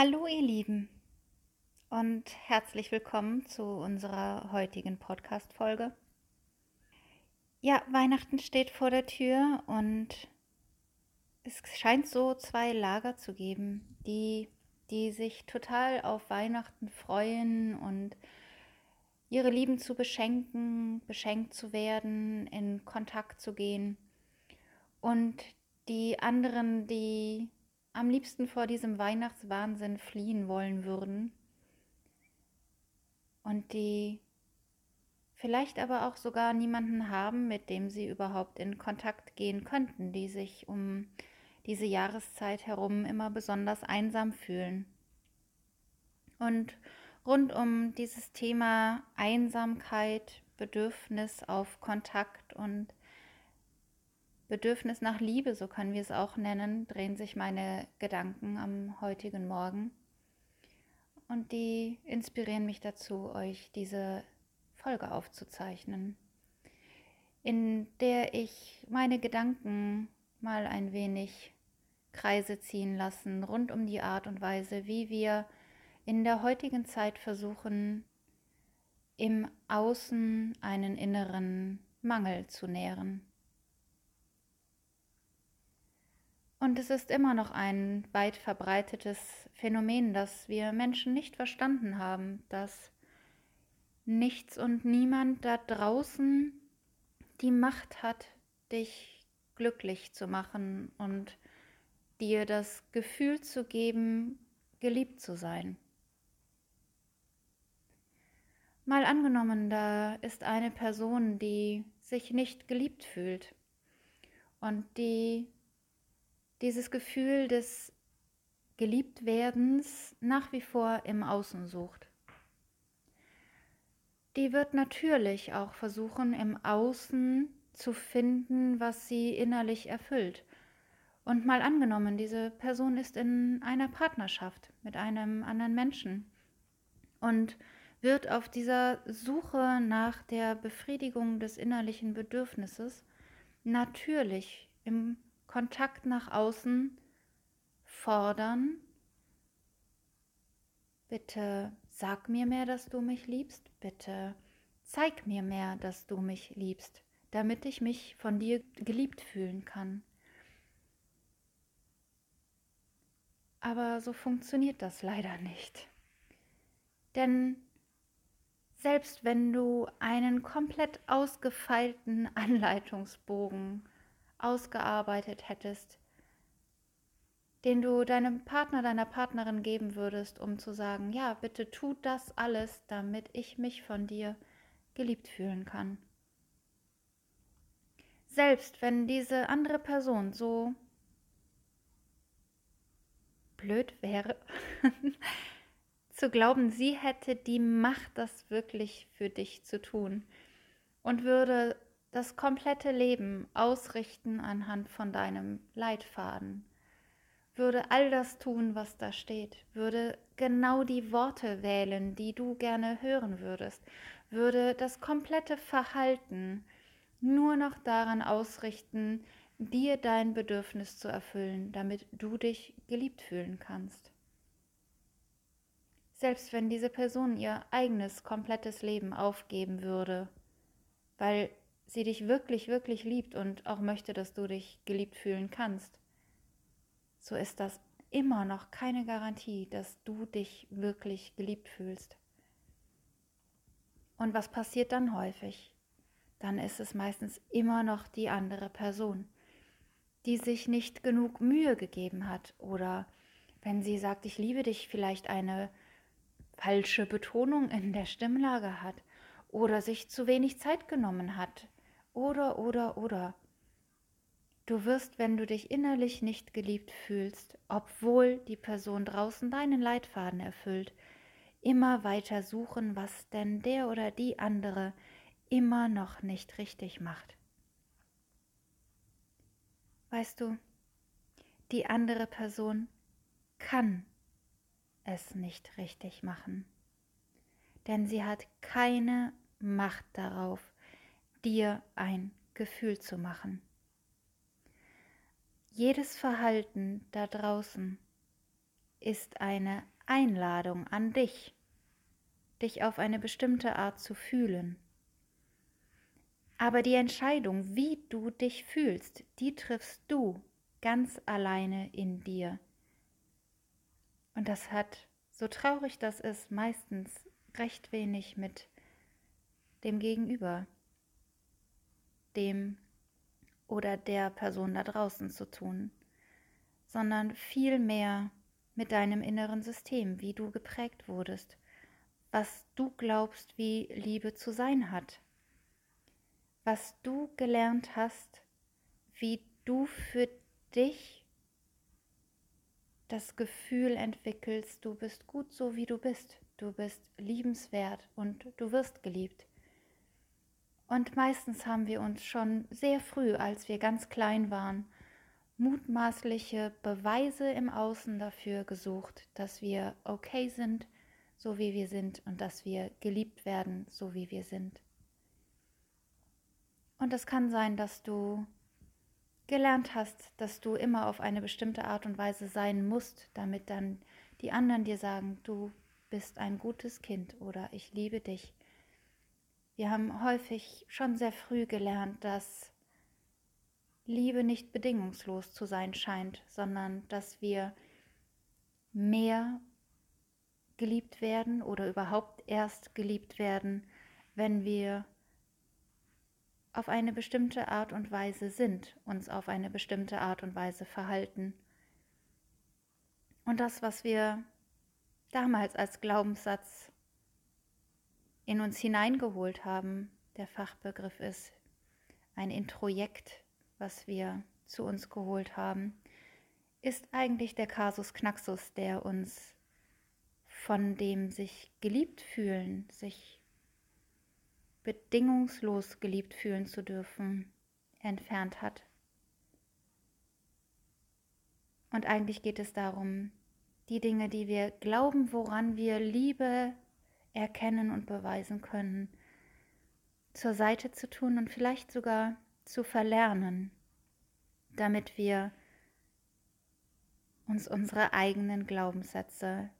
Hallo ihr Lieben und herzlich willkommen zu unserer heutigen Podcast-Folge. Ja, Weihnachten steht vor der Tür und es scheint so zwei Lager zu geben, die, die sich total auf Weihnachten freuen und ihre Lieben zu beschenken, beschenkt zu werden, in Kontakt zu gehen und die anderen, die am liebsten vor diesem Weihnachtswahnsinn fliehen wollen würden und die vielleicht aber auch sogar niemanden haben, mit dem sie überhaupt in Kontakt gehen könnten, die sich um diese Jahreszeit herum immer besonders einsam fühlen. Und rund um dieses Thema Einsamkeit, Bedürfnis auf Kontakt und Bedürfnis nach Liebe, so können wir es auch nennen, drehen sich meine Gedanken am heutigen Morgen. Und die inspirieren mich dazu, euch diese Folge aufzuzeichnen, in der ich meine Gedanken mal ein wenig Kreise ziehen lassen rund um die Art und Weise, wie wir in der heutigen Zeit versuchen, im Außen einen inneren Mangel zu nähren. Und es ist immer noch ein weit verbreitetes Phänomen, das wir Menschen nicht verstanden haben, dass nichts und niemand da draußen die Macht hat, dich glücklich zu machen und dir das Gefühl zu geben, geliebt zu sein. Mal angenommen, da ist eine Person, die sich nicht geliebt fühlt und die dieses Gefühl des Geliebtwerdens nach wie vor im Außen sucht. Die wird natürlich auch versuchen, im Außen zu finden, was sie innerlich erfüllt. Und mal angenommen, diese Person ist in einer Partnerschaft mit einem anderen Menschen und wird auf dieser Suche nach der Befriedigung des innerlichen Bedürfnisses natürlich im Kontakt nach außen fordern. Bitte sag mir mehr, dass du mich liebst. Bitte zeig mir mehr, dass du mich liebst, damit ich mich von dir geliebt fühlen kann. Aber so funktioniert das leider nicht. Denn selbst wenn du einen komplett ausgefeilten Anleitungsbogen ausgearbeitet hättest, den du deinem Partner, deiner Partnerin geben würdest, um zu sagen, ja, bitte tu das alles, damit ich mich von dir geliebt fühlen kann. Selbst wenn diese andere Person so blöd wäre, zu glauben, sie hätte die Macht, das wirklich für dich zu tun und würde das komplette Leben ausrichten anhand von deinem Leitfaden, würde all das tun, was da steht, würde genau die Worte wählen, die du gerne hören würdest, würde das komplette Verhalten nur noch daran ausrichten, dir dein Bedürfnis zu erfüllen, damit du dich geliebt fühlen kannst. Selbst wenn diese Person ihr eigenes komplettes Leben aufgeben würde, weil sie dich wirklich, wirklich liebt und auch möchte, dass du dich geliebt fühlen kannst, so ist das immer noch keine Garantie, dass du dich wirklich geliebt fühlst. Und was passiert dann häufig? Dann ist es meistens immer noch die andere Person, die sich nicht genug Mühe gegeben hat oder wenn sie sagt, ich liebe dich, vielleicht eine falsche Betonung in der Stimmlage hat oder sich zu wenig Zeit genommen hat, oder, oder, oder. Du wirst, wenn du dich innerlich nicht geliebt fühlst, obwohl die Person draußen deinen Leitfaden erfüllt, immer weiter suchen, was denn der oder die andere immer noch nicht richtig macht. Weißt du, die andere Person kann es nicht richtig machen, denn sie hat keine Macht darauf, dir ein Gefühl zu machen. Jedes Verhalten da draußen ist eine Einladung an dich, dich auf eine bestimmte Art zu fühlen. Aber die Entscheidung, wie du dich fühlst, die triffst du ganz alleine in dir. Und das hat, so traurig das ist, meistens recht wenig mit dem Gegenüber, dem oder der Person da draußen zu tun, sondern viel mehr mit deinem inneren System, wie du geprägt wurdest, was du glaubst, wie Liebe zu sein hat was du gelernt hast, wie du für dich das Gefühl entwickelst, du bist gut so, wie du bist, du bist liebenswert und du wirst geliebt. Und meistens haben wir uns schon sehr früh, als wir ganz klein waren, mutmaßliche Beweise im Außen dafür gesucht, dass wir okay sind, so wie wir sind und dass wir geliebt werden, so wie wir sind. Und es kann sein, dass du gelernt hast, dass du immer auf eine bestimmte Art und Weise sein musst, damit dann die anderen dir sagen, du bist ein gutes Kind oder ich liebe dich. Wir haben häufig schon sehr früh gelernt, dass Liebe nicht bedingungslos zu sein scheint, sondern dass wir mehr geliebt werden oder überhaupt erst geliebt werden, wenn wir auf eine bestimmte Art und Weise sind, uns auf eine bestimmte Art und Weise verhalten. Und das, was wir damals als Glaubenssatz in uns hineingeholt haben, der Fachbegriff ist ein Introjekt, was wir zu uns geholt haben, ist eigentlich der Kasus Knaxus, der uns von dem sich geliebt fühlen, sich bedingungslos geliebt fühlen zu dürfen, entfernt hat. Und eigentlich geht es darum, die Dinge, die wir glauben, woran wir Liebe erkennen und beweisen können, zur Seite zu tun und vielleicht sogar zu verlernen, damit wir uns unsere eigenen Glaubenssätze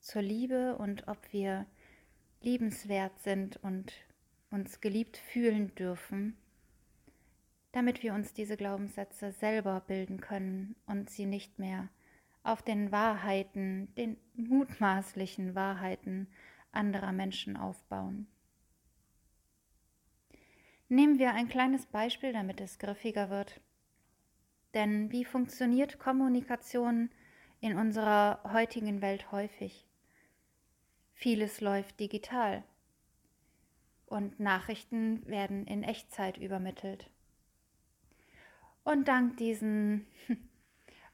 zur Liebe und ob wir liebenswert sind und uns geliebt fühlen dürfen, damit wir uns diese Glaubenssätze selber bilden können und sie nicht mehr auf den Wahrheiten, den mutmaßlichen Wahrheiten anderer Menschen aufbauen. Nehmen wir ein kleines Beispiel, damit es griffiger wird. Denn wie funktioniert Kommunikation in unserer heutigen Welt häufig? Vieles läuft digital und Nachrichten werden in Echtzeit übermittelt. Und dank diesen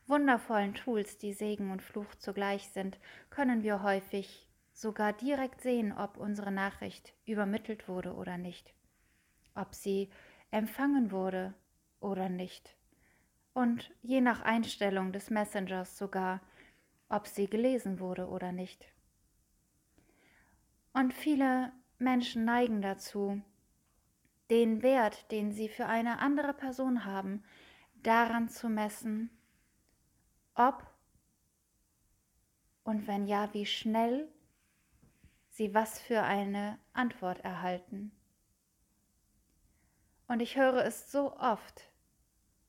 wundervollen Tools, die Segen und Fluch zugleich sind, können wir häufig sogar direkt sehen, ob unsere Nachricht übermittelt wurde oder nicht, ob sie empfangen wurde oder nicht und je nach Einstellung des Messengers sogar, ob sie gelesen wurde oder nicht. Und viele Menschen neigen dazu, den Wert, den sie für eine andere Person haben, daran zu messen, ob und wenn ja, wie schnell sie was für eine Antwort erhalten. Und ich höre es so oft,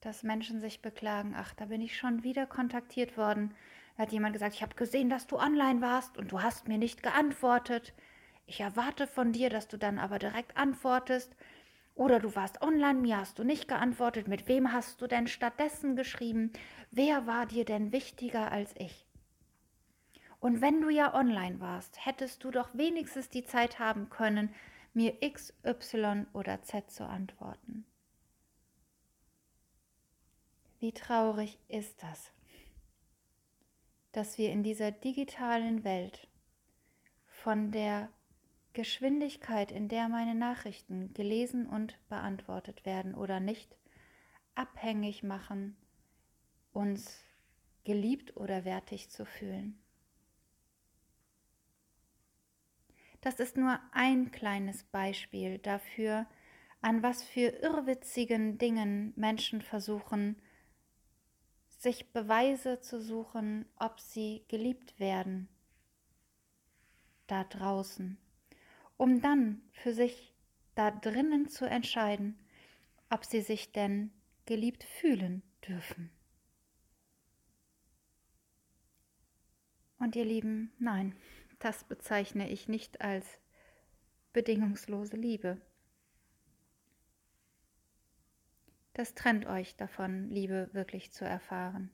dass Menschen sich beklagen, ach, da bin ich schon wieder kontaktiert worden. Da hat jemand gesagt, ich habe gesehen, dass du online warst und du hast mir nicht geantwortet. Ich erwarte von dir, dass du dann aber direkt antwortest. Oder du warst online, mir hast du nicht geantwortet. Mit wem hast du denn stattdessen geschrieben? Wer war dir denn wichtiger als ich? Und wenn du ja online warst, hättest du doch wenigstens die Zeit haben können, mir X, Y oder Z zu antworten. Wie traurig ist das, dass wir in dieser digitalen Welt von der Geschwindigkeit, in der meine Nachrichten gelesen und beantwortet werden oder nicht, abhängig machen, uns geliebt oder wertig zu fühlen. Das ist nur ein kleines Beispiel dafür, an was für irrwitzigen Dingen Menschen versuchen, sich Beweise zu suchen, ob sie geliebt werden da draußen, um dann für sich da drinnen zu entscheiden, ob sie sich denn geliebt fühlen dürfen. Und ihr Lieben, nein, das bezeichne ich nicht als bedingungslose Liebe. Das trennt euch davon, Liebe wirklich zu erfahren,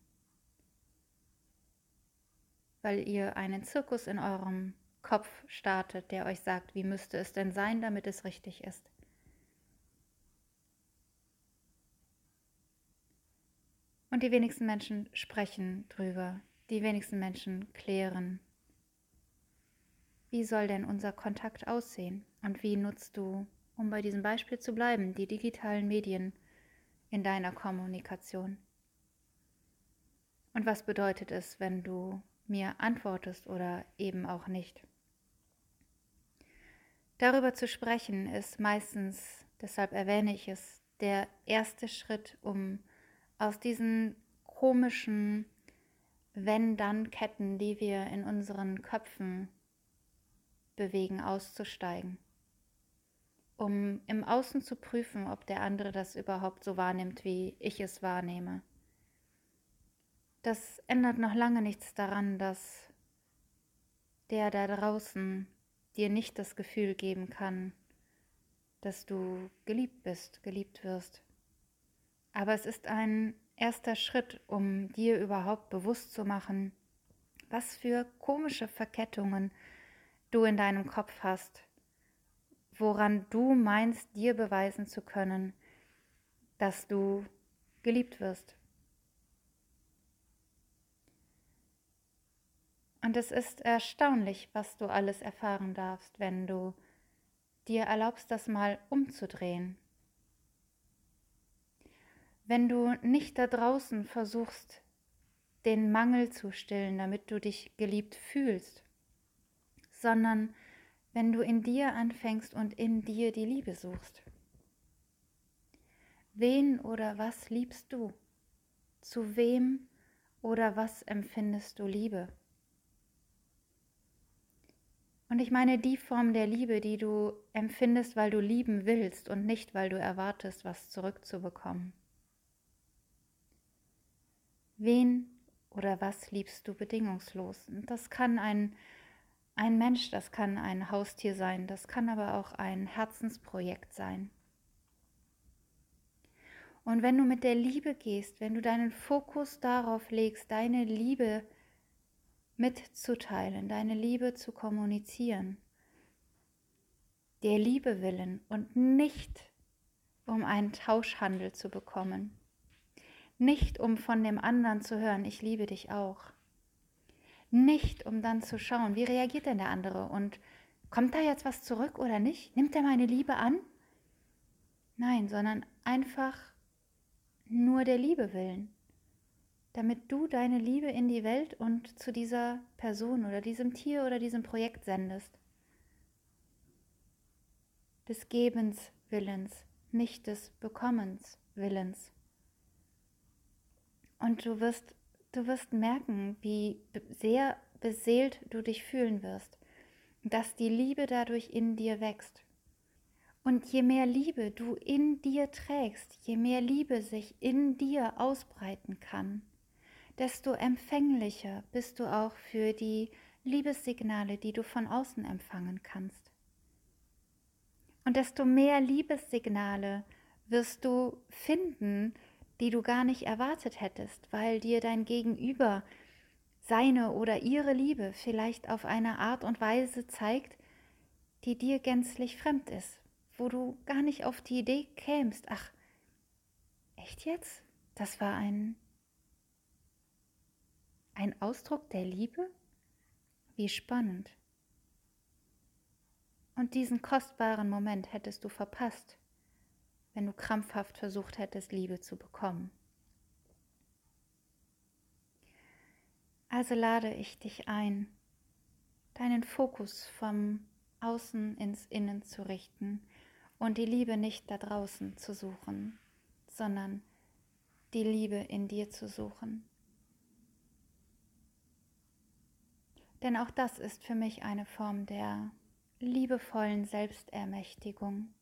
weil ihr einen Zirkus in eurem Kopf startet, der euch sagt, wie müsste es denn sein, damit es richtig ist. Und die wenigsten Menschen sprechen drüber, die wenigsten Menschen klären, wie soll denn unser Kontakt aussehen und wie nutzt du, um bei diesem Beispiel zu bleiben, die digitalen Medien in deiner Kommunikation? Und was bedeutet es, wenn du mir antwortest oder eben auch nicht? Darüber zu sprechen ist meistens, deshalb erwähne ich es, der erste Schritt, um aus diesen komischen Wenn-Dann-Ketten, die wir in unseren Köpfen bewegen, auszusteigen. Um im Außen zu prüfen, ob der andere das überhaupt so wahrnimmt, wie ich es wahrnehme. Das ändert noch lange nichts daran, dass der da draußen dir nicht das Gefühl geben kann, dass du geliebt bist, geliebt wirst. Aber es ist ein erster Schritt, um dir überhaupt bewusst zu machen, was für komische Verkettungen du in deinem Kopf hast, woran du meinst, dir beweisen zu können, dass du geliebt wirst. Und es ist erstaunlich, was du alles erfahren darfst, wenn du dir erlaubst, das mal umzudrehen. Wenn du nicht da draußen versuchst, den Mangel zu stillen, damit du dich geliebt fühlst, sondern wenn du in dir anfängst und in dir die Liebe suchst. Wen oder was liebst du? Zu wem oder was empfindest du Liebe? Und ich meine die Form der Liebe, die du empfindest, weil du lieben willst und nicht, weil du erwartest, was zurückzubekommen. Wen oder was liebst du bedingungslos? Und das kann ein, ein Mensch, das kann ein Haustier sein, das kann aber auch ein Herzensprojekt sein. Und wenn du mit der Liebe gehst, wenn du deinen Fokus darauf legst, deine Liebe zu mitzuteilen, deine Liebe zu kommunizieren, der Liebe willen und nicht um einen Tauschhandel zu bekommen, nicht um von dem anderen zu hören, ich liebe dich auch, nicht um dann zu schauen, wie reagiert denn der andere und kommt da jetzt was zurück oder nicht, nimmt er meine Liebe an? Nein, sondern einfach nur der Liebe willen damit du deine Liebe in die Welt und zu dieser Person oder diesem Tier oder diesem Projekt sendest. Des Gebens Willens, nicht des Bekommens Willens. Und du wirst, du wirst merken, wie sehr beseelt du dich fühlen wirst, dass die Liebe dadurch in dir wächst. Und je mehr Liebe du in dir trägst, je mehr Liebe sich in dir ausbreiten kann, desto empfänglicher bist du auch für die Liebessignale, die du von außen empfangen kannst. Und desto mehr Liebessignale wirst du finden, die du gar nicht erwartet hättest, weil dir dein Gegenüber seine oder ihre Liebe vielleicht auf eine Art und Weise zeigt, die dir gänzlich fremd ist, wo du gar nicht auf die Idee kämst, ach, echt jetzt? Das war ein ein Ausdruck der Liebe? Wie spannend. Und diesen kostbaren Moment hättest du verpasst, wenn du krampfhaft versucht hättest, Liebe zu bekommen. Also lade ich dich ein, deinen Fokus vom Außen ins Innen zu richten und die Liebe nicht da draußen zu suchen, sondern die Liebe in dir zu suchen Denn auch das ist für mich eine Form der liebevollen Selbstermächtigung.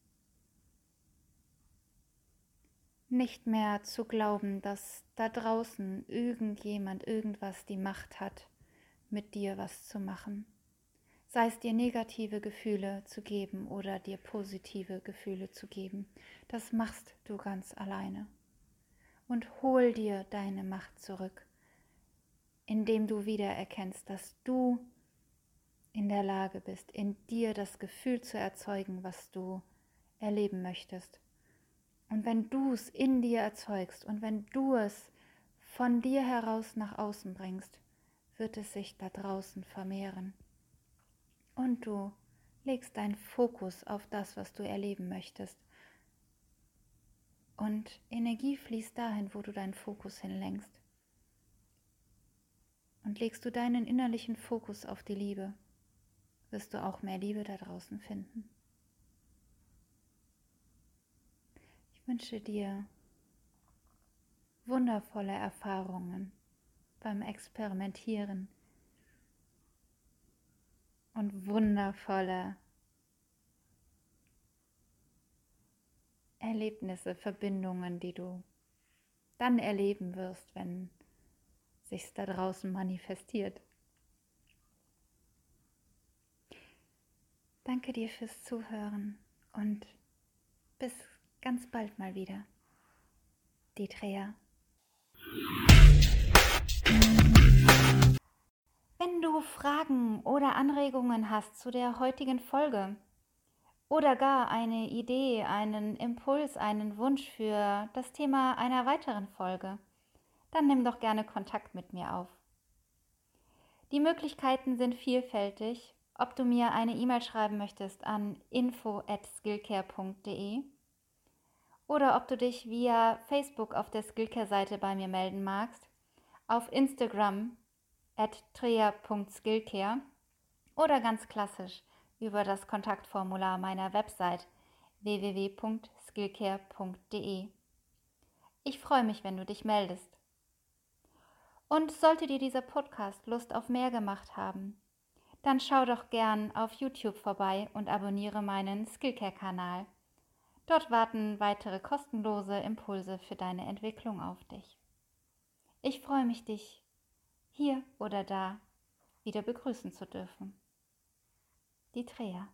Nicht mehr zu glauben, dass da draußen irgendjemand irgendwas die Macht hat, mit dir was zu machen. Sei es dir negative Gefühle zu geben oder dir positive Gefühle zu geben. Das machst du ganz alleine. Und hol dir deine Macht zurück, indem du wieder erkennst, dass du in der Lage bist, in dir das Gefühl zu erzeugen, was du erleben möchtest. Und wenn du es in dir erzeugst und wenn du es von dir heraus nach außen bringst, wird es sich da draußen vermehren. Und du legst deinen Fokus auf das, was du erleben möchtest. Und Energie fließt dahin, wo du deinen Fokus hinlenkst. Und legst du deinen innerlichen Fokus auf die Liebe, wirst du auch mehr Liebe da draußen finden. Ich wünsche dir wundervolle Erfahrungen beim Experimentieren und wundervolle Erlebnisse, Verbindungen, die du dann erleben wirst, wenn sich da draußen manifestiert. Danke dir fürs Zuhören und bis ganz bald mal wieder. Die. Wenn du Fragen oder Anregungen hast zu der heutigen Folge oder gar eine Idee, einen Impuls, einen Wunsch für das Thema einer weiteren Folge, dann nimm doch gerne Kontakt mit mir auf. Die Möglichkeiten sind vielfältig ob du mir eine E-Mail schreiben möchtest an info@skillcare.de oder ob du dich via Facebook auf der Skillcare-Seite bei mir melden magst, auf Instagram at trea.skillcare oder ganz klassisch über das Kontaktformular meiner Website www.skillcare.de. Ich freue mich, wenn du dich meldest. Und sollte dir dieser Podcast Lust auf mehr gemacht haben, dann schau doch gern auf YouTube vorbei und abonniere meinen Skillcare-Kanal. Dort warten weitere kostenlose Impulse für deine Entwicklung auf dich. Ich freue mich, dich hier oder da wieder begrüßen zu dürfen. Die Trea.